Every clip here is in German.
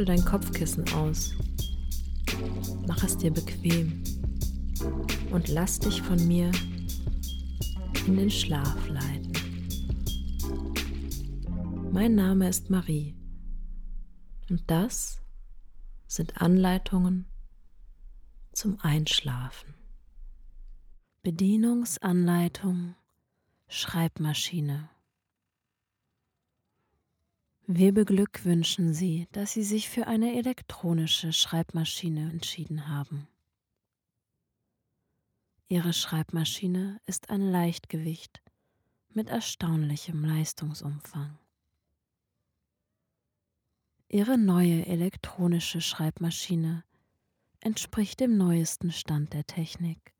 Schüttel dein Kopfkissen aus. Mach es dir bequem und lass dich von mir in den Schlaf leiten. Mein Name ist Marie und das sind Anleitungen zum Einschlafen. Bedienungsanleitung Schreibmaschine. Wir beglückwünschen Sie, dass Sie sich für eine elektronische Schreibmaschine entschieden haben. Ihre Schreibmaschine ist ein Leichtgewicht mit erstaunlichem Leistungsumfang. Ihre neue elektronische Schreibmaschine entspricht dem neuesten Stand der Technik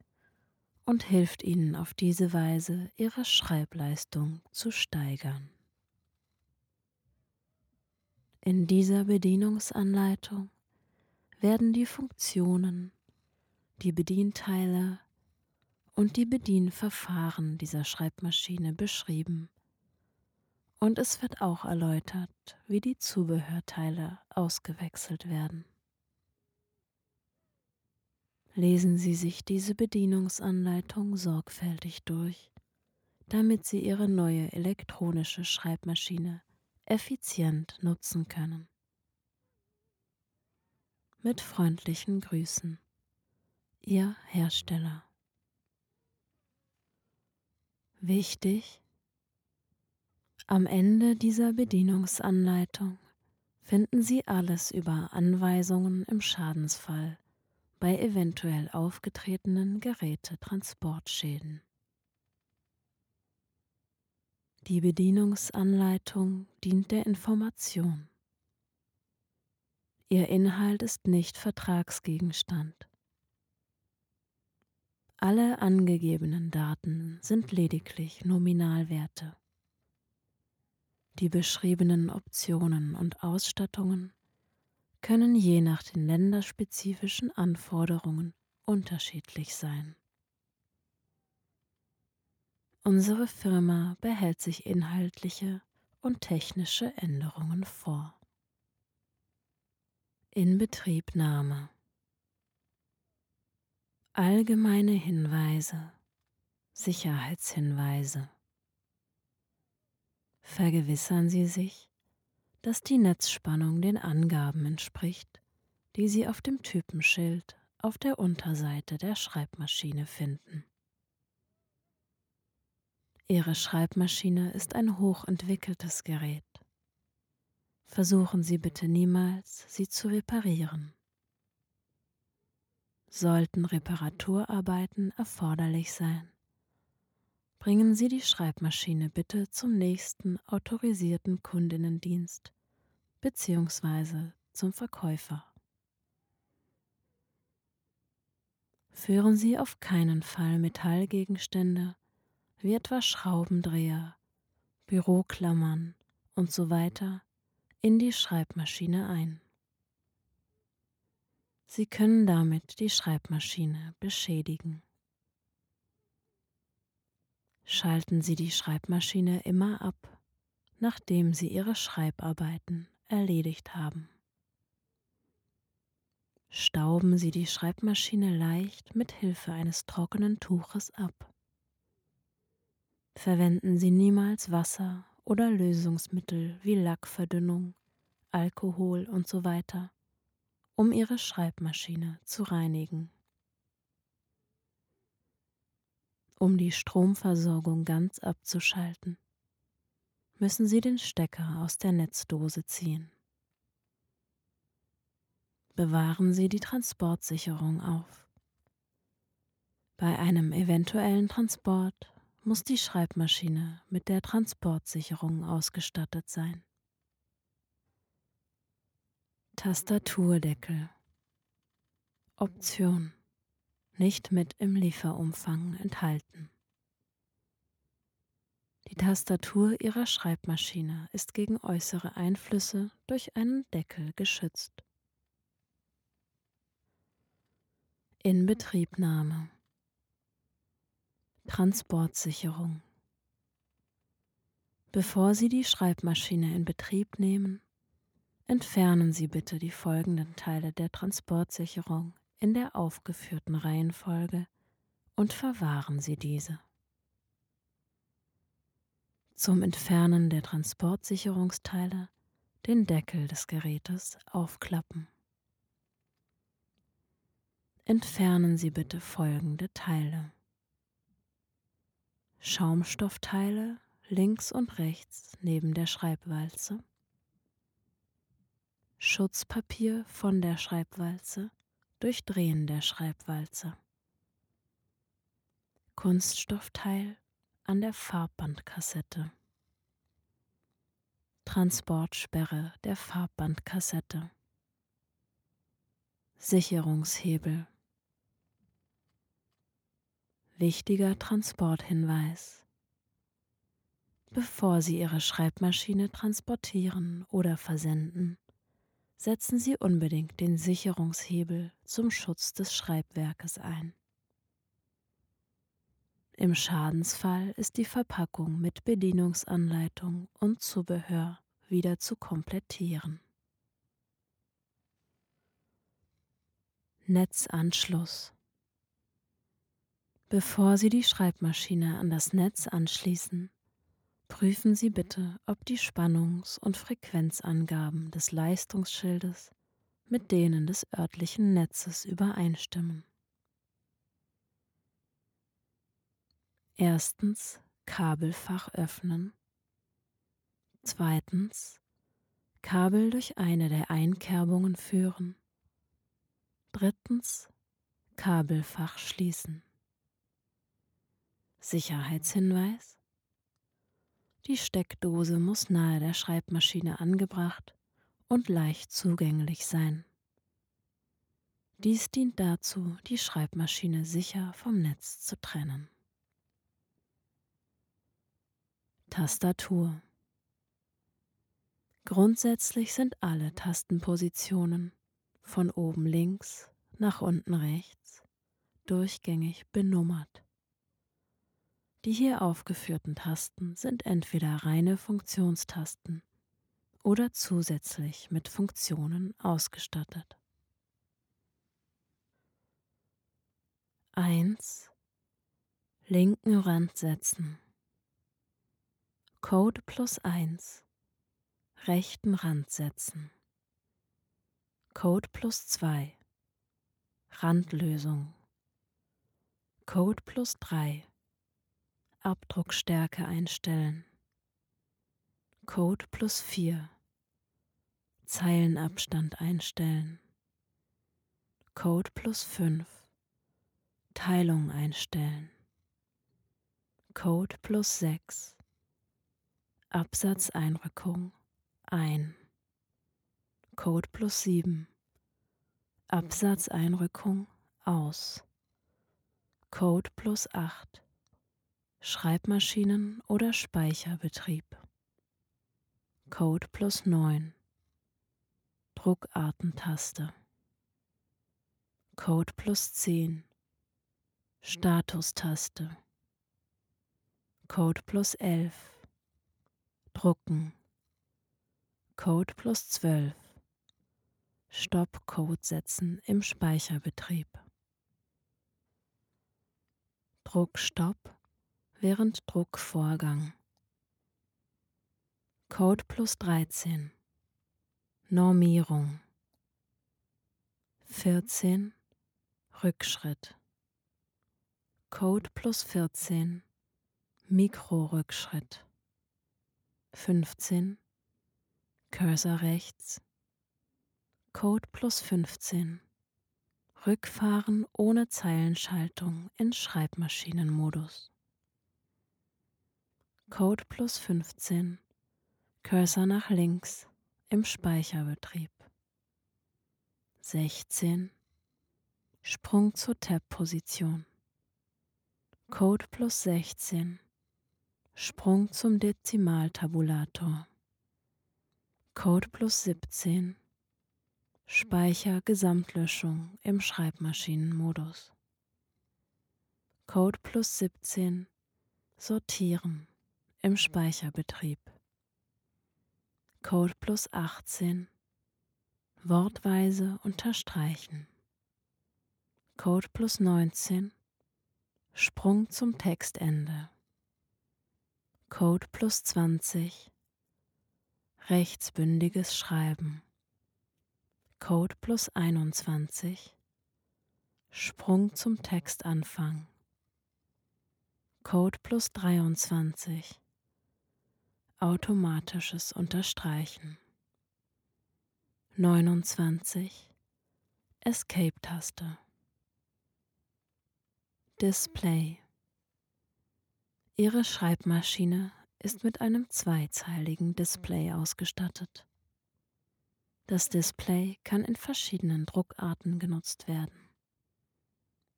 und hilft Ihnen auf diese Weise, Ihre Schreibleistung zu steigern. In dieser Bedienungsanleitung werden die Funktionen, die Bedienteile und die Bedienverfahren dieser Schreibmaschine beschrieben und es wird auch erläutert, wie die Zubehörteile ausgewechselt werden. Lesen Sie sich diese Bedienungsanleitung sorgfältig durch, damit Sie Ihre neue elektronische Schreibmaschine effizient nutzen können. Mit freundlichen Grüßen, Ihr Hersteller. Wichtig, am Ende dieser Bedienungsanleitung finden Sie alles über Anweisungen im Schadensfall bei eventuell aufgetretenen Gerätetransportschäden. Die Bedienungsanleitung dient der Information. Ihr Inhalt ist nicht Vertragsgegenstand. Alle angegebenen Daten sind lediglich Nominalwerte. Die beschriebenen Optionen und Ausstattungen können je nach den länderspezifischen Anforderungen unterschiedlich sein. Unsere Firma behält sich inhaltliche und technische Änderungen vor. Inbetriebnahme Allgemeine Hinweise Sicherheitshinweise Vergewissern Sie sich, dass die Netzspannung den Angaben entspricht, die Sie auf dem Typenschild auf der Unterseite der Schreibmaschine finden. Ihre Schreibmaschine ist ein hochentwickeltes Gerät. Versuchen Sie bitte niemals, sie zu reparieren. Sollten Reparaturarbeiten erforderlich sein, bringen Sie die Schreibmaschine bitte zum nächsten autorisierten Kundinnendienst bzw. zum Verkäufer. Führen Sie auf keinen Fall Metallgegenstände wie etwa Schraubendreher, Büroklammern und so weiter in die Schreibmaschine ein. Sie können damit die Schreibmaschine beschädigen. Schalten Sie die Schreibmaschine immer ab, nachdem Sie Ihre Schreibarbeiten erledigt haben. Stauben Sie die Schreibmaschine leicht mit Hilfe eines trockenen Tuches ab. Verwenden Sie niemals Wasser oder Lösungsmittel wie Lackverdünnung, Alkohol und so weiter, um Ihre Schreibmaschine zu reinigen. Um die Stromversorgung ganz abzuschalten, müssen Sie den Stecker aus der Netzdose ziehen. Bewahren Sie die Transportsicherung auf. Bei einem eventuellen Transport muss die Schreibmaschine mit der Transportsicherung ausgestattet sein. Tastaturdeckel Option nicht mit im Lieferumfang enthalten. Die Tastatur Ihrer Schreibmaschine ist gegen äußere Einflüsse durch einen Deckel geschützt. Inbetriebnahme Transportsicherung. Bevor Sie die Schreibmaschine in Betrieb nehmen, Entfernen Sie bitte die folgenden Teile der Transportsicherung in der aufgeführten Reihenfolge und verwahren Sie diese. Zum Entfernen der Transportsicherungsteile den Deckel des Gerätes aufklappen. Entfernen Sie bitte folgende Teile. Schaumstoffteile links und rechts neben der Schreibwalze. Schutzpapier von der Schreibwalze durch Drehen der Schreibwalze. Kunststoffteil an der Farbbandkassette. Transportsperre der Farbbandkassette. Sicherungshebel. Wichtiger Transporthinweis. Bevor Sie Ihre Schreibmaschine transportieren oder versenden, setzen Sie unbedingt den Sicherungshebel zum Schutz des Schreibwerkes ein. Im Schadensfall ist die Verpackung mit Bedienungsanleitung und Zubehör wieder zu komplettieren. Netzanschluss Bevor Sie die Schreibmaschine an das Netz anschließen, prüfen Sie bitte, ob die Spannungs- und Frequenzangaben des Leistungsschildes mit denen des örtlichen Netzes übereinstimmen. Erstens Kabelfach öffnen. Zweitens Kabel durch eine der Einkerbungen führen. Drittens Kabelfach schließen. Sicherheitshinweis Die Steckdose muss nahe der Schreibmaschine angebracht und leicht zugänglich sein. Dies dient dazu, die Schreibmaschine sicher vom Netz zu trennen. Tastatur. Grundsätzlich sind alle Tastenpositionen von oben links nach unten rechts durchgängig benummert. Die hier aufgeführten Tasten sind entweder reine Funktionstasten oder zusätzlich mit Funktionen ausgestattet. 1. Linken Rand setzen. Code plus 1 rechten Rand setzen. Code plus 2 Randlösung. Code plus 3 Abdruckstärke einstellen. Code plus 4 Zeilenabstand einstellen. Code plus 5 Teilung einstellen. Code plus 6 Absatzeinrückung ein. Code plus 7. Absatzeinrückung aus. Code plus 8. Schreibmaschinen- oder Speicherbetrieb. Code plus 9. Druckartentaste. Code plus 10. Statustaste. Code plus 11. Drucken. Code plus 12. Stopp-Code setzen im Speicherbetrieb. Druckstopp während Druckvorgang. Code plus 13. Normierung. 14. Rückschritt. Code plus 14. Mikrorückschritt. 15. Cursor rechts. Code plus 15. Rückfahren ohne Zeilenschaltung in Schreibmaschinenmodus. Code plus 15. Cursor nach links im Speicherbetrieb. 16. Sprung zur Tab-Position. Code plus 16. Sprung zum Dezimaltabulator. Code plus 17. Speicher Gesamtlöschung im Schreibmaschinenmodus. Code plus 17. Sortieren im Speicherbetrieb. Code plus 18. Wortweise unterstreichen. Code plus 19 Sprung zum Textende. Code plus 20 Rechtsbündiges Schreiben. Code plus 21 Sprung zum Textanfang. Code plus 23 Automatisches Unterstreichen. 29 Escape-Taste. Display. Ihre Schreibmaschine ist mit einem zweizeiligen Display ausgestattet. Das Display kann in verschiedenen Druckarten genutzt werden.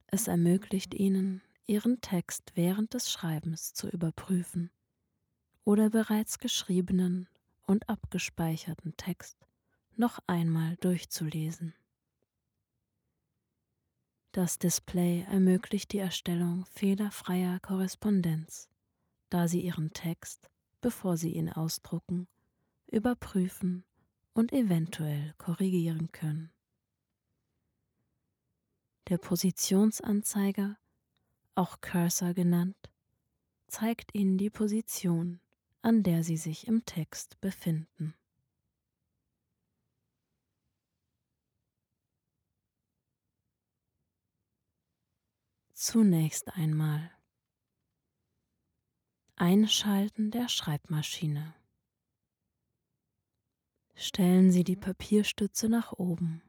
Es ermöglicht Ihnen, Ihren Text während des Schreibens zu überprüfen oder bereits geschriebenen und abgespeicherten Text noch einmal durchzulesen. Das Display ermöglicht die Erstellung fehlerfreier Korrespondenz, da Sie Ihren Text, bevor Sie ihn ausdrucken, überprüfen und eventuell korrigieren können. Der Positionsanzeiger, auch Cursor genannt, zeigt Ihnen die Position, an der Sie sich im Text befinden. Zunächst einmal Einschalten der Schreibmaschine. Stellen Sie die Papierstütze nach oben.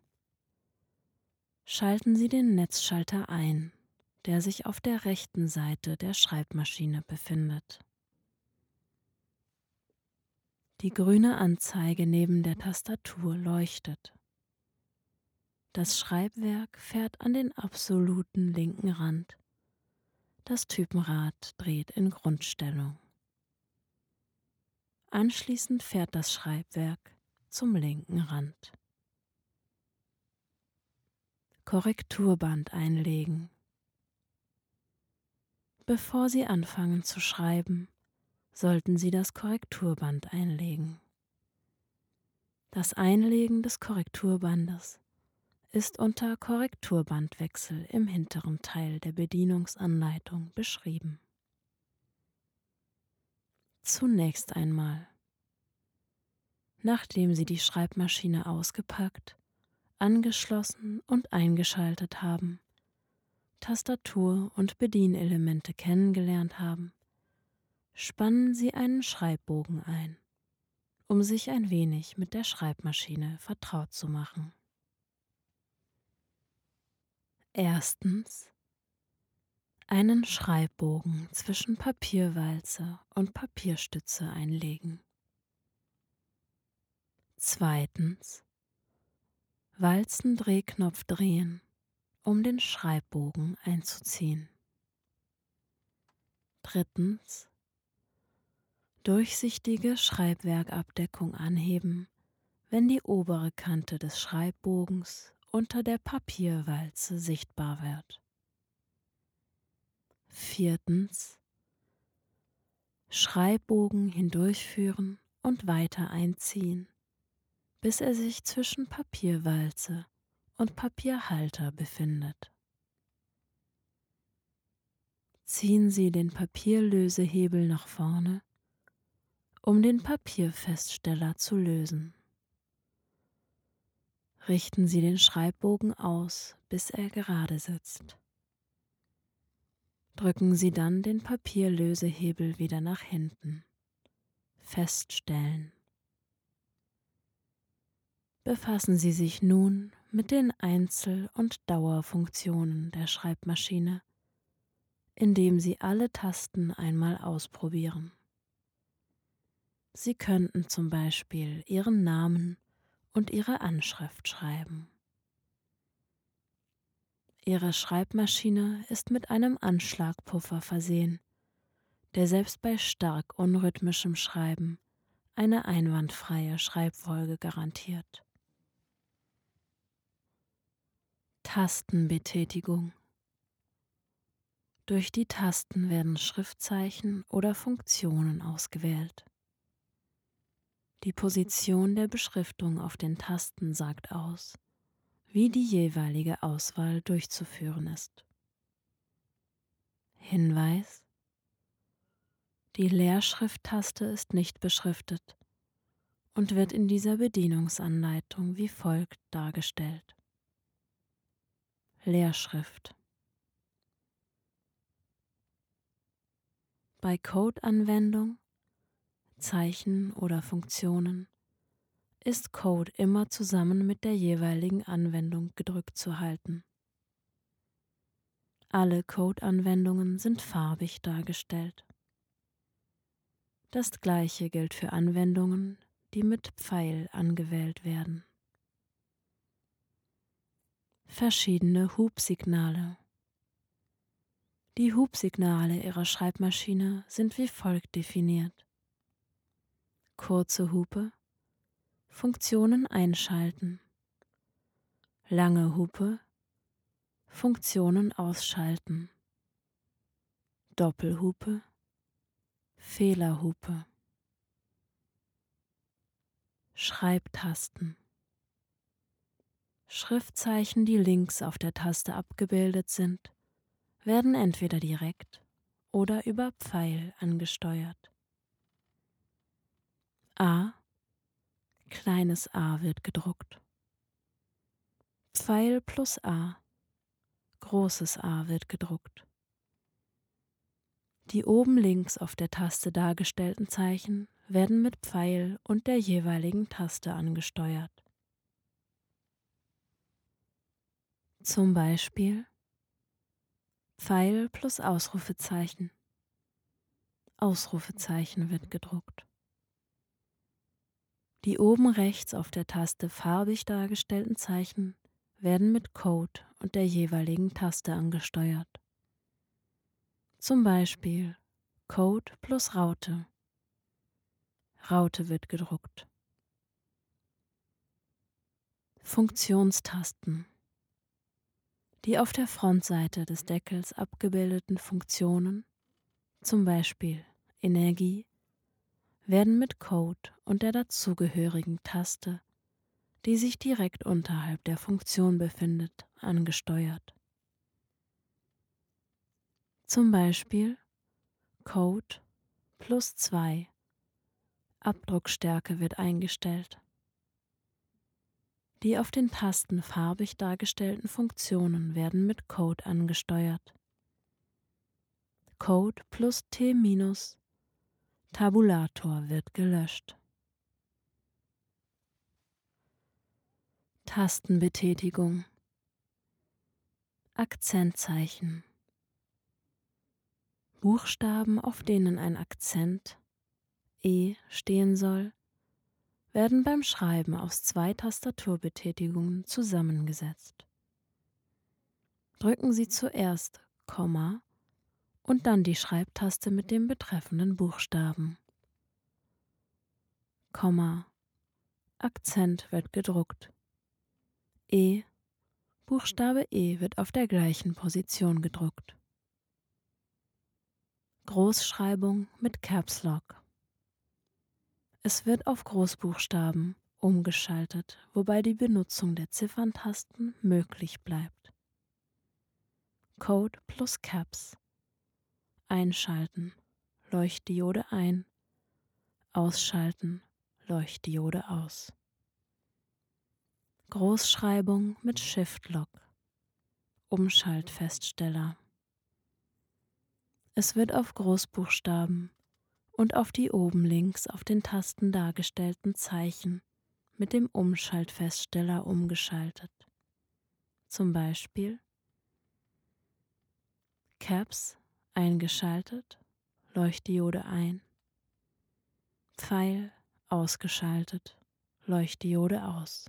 Schalten Sie den Netzschalter ein, der sich auf der rechten Seite der Schreibmaschine befindet. Die grüne Anzeige neben der Tastatur leuchtet. Das Schreibwerk fährt an den absoluten linken Rand. Das Typenrad dreht in Grundstellung. Anschließend fährt das Schreibwerk zum linken Rand. Korrekturband einlegen. Bevor Sie anfangen zu schreiben, sollten Sie das Korrekturband einlegen. Das Einlegen des Korrekturbandes ist unter Korrekturbandwechsel im hinteren Teil der Bedienungsanleitung beschrieben. Zunächst einmal. Nachdem Sie die Schreibmaschine ausgepackt, angeschlossen und eingeschaltet haben, Tastatur und Bedienelemente kennengelernt haben, spannen Sie einen Schreibbogen ein, um sich ein wenig mit der Schreibmaschine vertraut zu machen. Erstens einen Schreibbogen zwischen Papierwalze und Papierstütze einlegen. Zweitens Walzendrehknopf drehen, um den Schreibbogen einzuziehen. Drittens durchsichtige Schreibwerkabdeckung anheben, wenn die obere Kante des Schreibbogens unter der Papierwalze sichtbar wird. Viertens Schreibbogen hindurchführen und weiter einziehen, bis er sich zwischen Papierwalze und Papierhalter befindet. Ziehen Sie den Papierlösehebel nach vorne, um den Papierfeststeller zu lösen. Richten Sie den Schreibbogen aus, bis er gerade sitzt. Drücken Sie dann den Papierlösehebel wieder nach hinten. Feststellen. Befassen Sie sich nun mit den Einzel- und Dauerfunktionen der Schreibmaschine, indem Sie alle Tasten einmal ausprobieren. Sie könnten zum Beispiel Ihren Namen und Ihre Anschrift schreiben. Ihre Schreibmaschine ist mit einem Anschlagpuffer versehen, der selbst bei stark unrhythmischem Schreiben eine einwandfreie Schreibfolge garantiert. Tastenbetätigung Durch die Tasten werden Schriftzeichen oder Funktionen ausgewählt. Die Position der Beschriftung auf den Tasten sagt aus, wie die jeweilige Auswahl durchzuführen ist. Hinweis Die Leerschrifttaste ist nicht beschriftet und wird in dieser Bedienungsanleitung wie folgt dargestellt. Leerschrift Bei Code-Anwendung, Zeichen oder Funktionen ist Code immer zusammen mit der jeweiligen Anwendung gedrückt zu halten. Alle Code-Anwendungen sind farbig dargestellt. Das gleiche gilt für Anwendungen, die mit Pfeil angewählt werden. Verschiedene Hubsignale die Hubsignale Ihrer Schreibmaschine sind wie folgt definiert. Kurze Hupe, Funktionen einschalten. Lange Hupe, Funktionen ausschalten. Doppelhupe, Fehlerhupe. Schreibtasten. Schriftzeichen, die links auf der Taste abgebildet sind, werden entweder direkt oder über Pfeil angesteuert. A kleines a wird gedruckt. Pfeil plus a großes A wird gedruckt. Die oben links auf der Taste dargestellten Zeichen werden mit Pfeil und der jeweiligen Taste angesteuert. Zum Beispiel Pfeil plus Ausrufezeichen. Ausrufezeichen wird gedruckt. Die oben rechts auf der Taste farbig dargestellten Zeichen werden mit Code und der jeweiligen Taste angesteuert. Zum Beispiel Code plus Raute. Raute wird gedruckt. Funktionstasten die auf der Frontseite des Deckels abgebildeten Funktionen, zum Beispiel Energie, werden mit Code und der dazugehörigen Taste, die sich direkt unterhalb der Funktion befindet, angesteuert. Zum Beispiel Code plus 2 Abdruckstärke wird eingestellt. Die auf den Tasten farbig dargestellten Funktionen werden mit Code angesteuert. Code plus T minus Tabulator wird gelöscht. Tastenbetätigung Akzentzeichen Buchstaben, auf denen ein Akzent E stehen soll, werden beim Schreiben aus zwei Tastaturbetätigungen zusammengesetzt. Drücken Sie zuerst Komma und dann die Schreibtaste mit dem betreffenden Buchstaben. Komma Akzent wird gedruckt. E Buchstabe E wird auf der gleichen Position gedruckt. Großschreibung mit Caps Lock. Es wird auf Großbuchstaben umgeschaltet, wobei die Benutzung der Zifferntasten möglich bleibt. Code plus Caps. Einschalten, Leuchtdiode ein, ausschalten, Leuchtdiode aus. Großschreibung mit Shift Lock. Umschaltfeststeller. Es wird auf Großbuchstaben und auf die oben links auf den Tasten dargestellten Zeichen mit dem Umschaltfeststeller umgeschaltet. Zum Beispiel Caps eingeschaltet, Leuchtdiode ein, Pfeil ausgeschaltet, Leuchtdiode aus.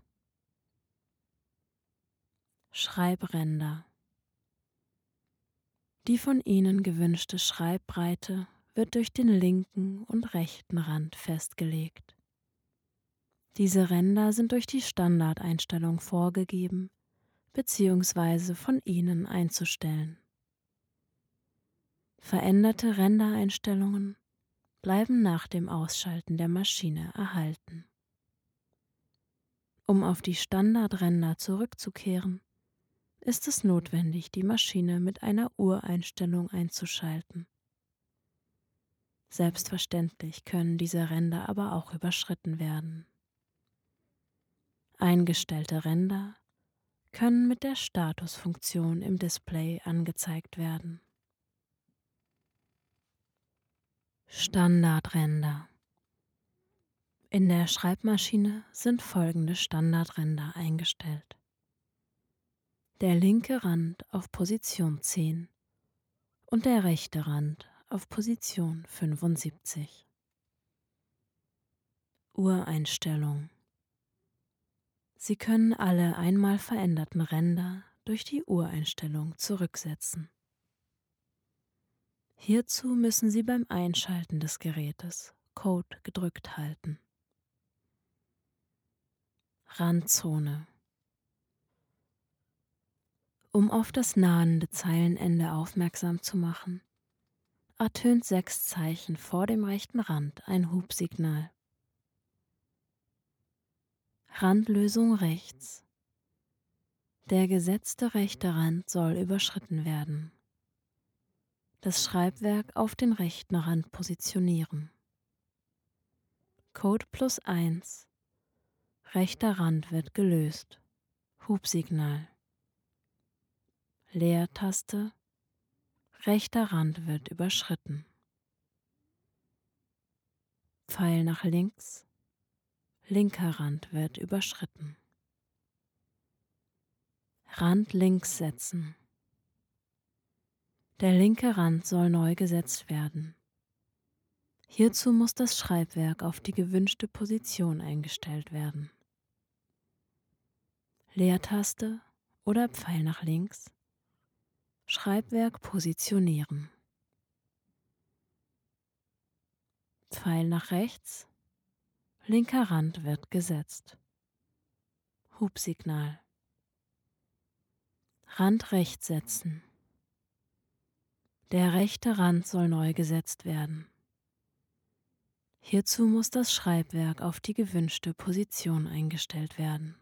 Schreibränder. Die von Ihnen gewünschte Schreibbreite wird durch den linken und rechten Rand festgelegt. Diese Ränder sind durch die Standardeinstellung vorgegeben bzw. von Ihnen einzustellen. Veränderte Rändereinstellungen bleiben nach dem Ausschalten der Maschine erhalten. Um auf die Standardränder zurückzukehren, ist es notwendig, die Maschine mit einer Ureinstellung einzuschalten. Selbstverständlich können diese Ränder aber auch überschritten werden. Eingestellte Ränder können mit der Statusfunktion im Display angezeigt werden. Standardränder In der Schreibmaschine sind folgende Standardränder eingestellt. Der linke Rand auf Position 10 und der rechte Rand auf Position 75. Ureinstellung Sie können alle einmal veränderten Ränder durch die Ureinstellung zurücksetzen. Hierzu müssen Sie beim Einschalten des Gerätes Code gedrückt halten. Randzone Um auf das nahende Zeilenende aufmerksam zu machen, ertönt sechs Zeichen vor dem rechten Rand ein Hubsignal. Randlösung rechts. Der gesetzte rechte Rand soll überschritten werden. Das Schreibwerk auf den rechten Rand positionieren. Code plus 1. Rechter Rand wird gelöst. Hubsignal. Leertaste. Rechter Rand wird überschritten. Pfeil nach links linker Rand wird überschritten. Rand links setzen. Der linke Rand soll neu gesetzt werden. Hierzu muss das Schreibwerk auf die gewünschte Position eingestellt werden. Leertaste oder Pfeil nach links. Schreibwerk positionieren. Pfeil nach rechts Linker Rand wird gesetzt. Hubsignal. Rand rechts setzen. Der rechte Rand soll neu gesetzt werden. Hierzu muss das Schreibwerk auf die gewünschte Position eingestellt werden.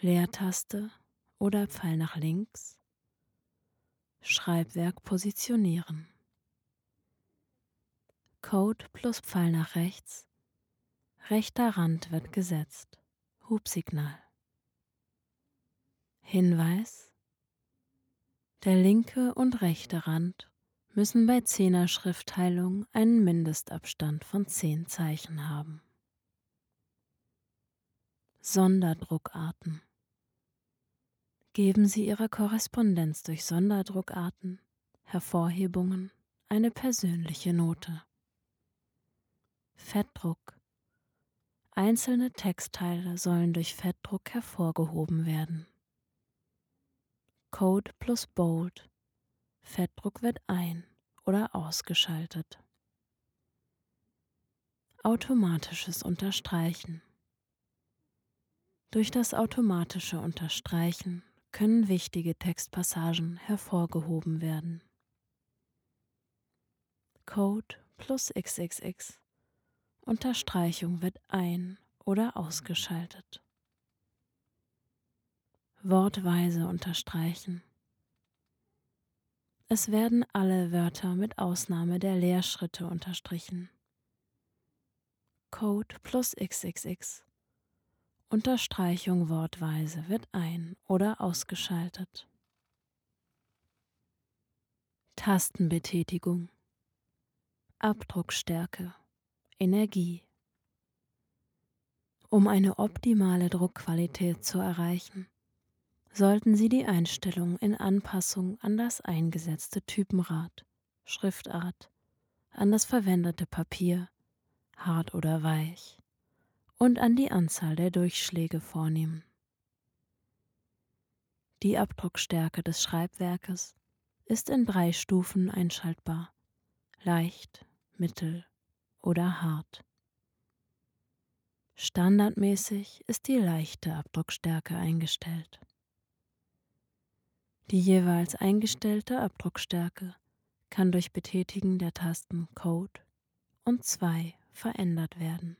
Leertaste oder Pfeil nach links. Schreibwerk positionieren. Code plus Pfeil nach rechts. Rechter Rand wird gesetzt. Hubsignal. Hinweis. Der linke und rechte Rand müssen bei Zehner Schriftteilung einen Mindestabstand von 10 Zeichen haben. Sonderdruckarten. Geben Sie Ihrer Korrespondenz durch Sonderdruckarten, Hervorhebungen eine persönliche Note. Fettdruck. Einzelne Textteile sollen durch Fettdruck hervorgehoben werden. Code plus Bold. Fettdruck wird ein- oder ausgeschaltet. Automatisches Unterstreichen. Durch das automatische Unterstreichen können wichtige Textpassagen hervorgehoben werden. Code plus XXX Unterstreichung wird ein- oder ausgeschaltet. Wortweise unterstreichen. Es werden alle Wörter mit Ausnahme der Leerschritte unterstrichen. Code plus XXX. Unterstreichung wortweise wird ein- oder ausgeschaltet. Tastenbetätigung. Abdruckstärke. Energie. Um eine optimale Druckqualität zu erreichen, sollten Sie die Einstellung in Anpassung an das eingesetzte Typenrad, Schriftart, an das verwendete Papier, hart oder weich, und an die Anzahl der Durchschläge vornehmen. Die Abdruckstärke des Schreibwerkes ist in drei Stufen einschaltbar, leicht, mittel oder hart. Standardmäßig ist die leichte Abdruckstärke eingestellt. Die jeweils eingestellte Abdruckstärke kann durch Betätigen der Tasten Code und 2 verändert werden.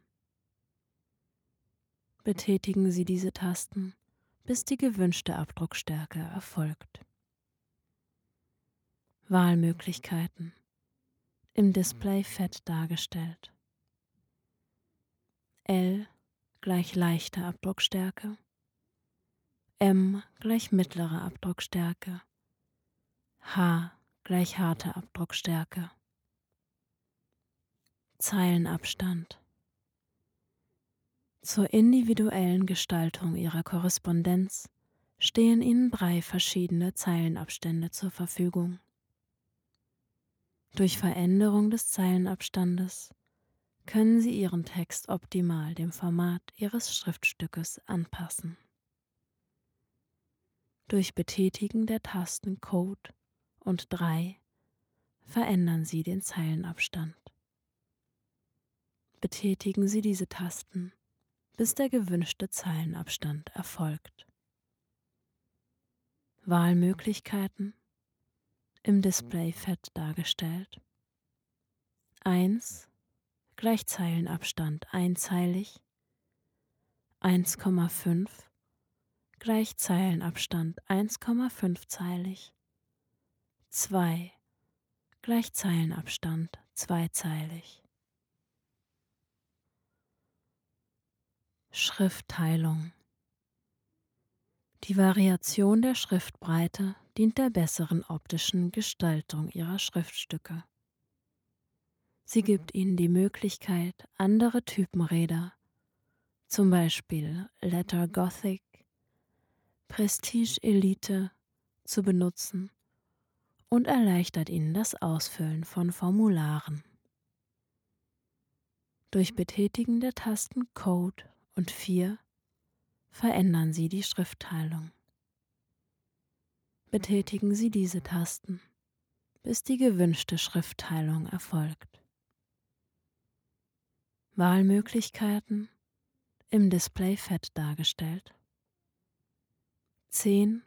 Betätigen Sie diese Tasten, bis die gewünschte Abdruckstärke erfolgt. Wahlmöglichkeiten im Display fett dargestellt. L gleich leichte Abdruckstärke, M gleich mittlere Abdruckstärke, H gleich harte Abdruckstärke. Zeilenabstand. Zur individuellen Gestaltung Ihrer Korrespondenz stehen Ihnen drei verschiedene Zeilenabstände zur Verfügung. Durch Veränderung des Zeilenabstandes können Sie Ihren Text optimal dem Format Ihres Schriftstückes anpassen. Durch Betätigen der Tasten Code und 3 verändern Sie den Zeilenabstand. Betätigen Sie diese Tasten, bis der gewünschte Zeilenabstand erfolgt. Wahlmöglichkeiten im Display fett dargestellt. 1 gleich Zeilenabstand einzeilig, 1,5 gleich Zeilenabstand 1,5 zeilig, 2 gleich Zeilenabstand zweizeilig. Schriftteilung Die Variation der Schriftbreite dient der besseren optischen Gestaltung ihrer Schriftstücke. Sie gibt ihnen die Möglichkeit, andere Typenräder, zum Beispiel Letter Gothic, Prestige Elite, zu benutzen und erleichtert ihnen das Ausfüllen von Formularen. Durch Betätigen der Tasten Code und 4 verändern Sie die Schriftteilung. Betätigen Sie diese Tasten, bis die gewünschte Schriftteilung erfolgt. Wahlmöglichkeiten im Display fett dargestellt. 10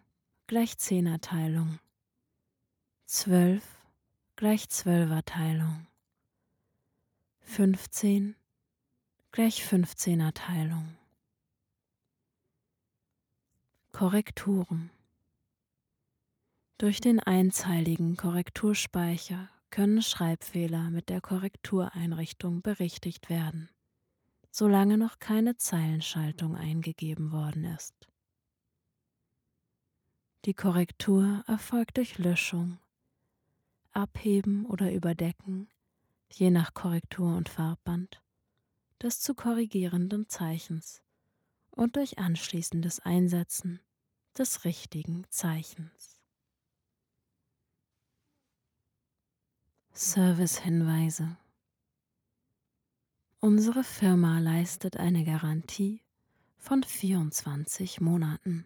gleich 10er Teilung, 12 gleich 12er Teilung, 15 gleich 15er Teilung. Korrekturen. Durch den einzeiligen Korrekturspeicher können Schreibfehler mit der Korrektureinrichtung berichtigt werden, solange noch keine Zeilenschaltung eingegeben worden ist. Die Korrektur erfolgt durch Löschung, Abheben oder Überdecken, je nach Korrektur und Farbband, des zu korrigierenden Zeichens und durch anschließendes Einsetzen des richtigen Zeichens. Servicehinweise Unsere Firma leistet eine Garantie von 24 Monaten.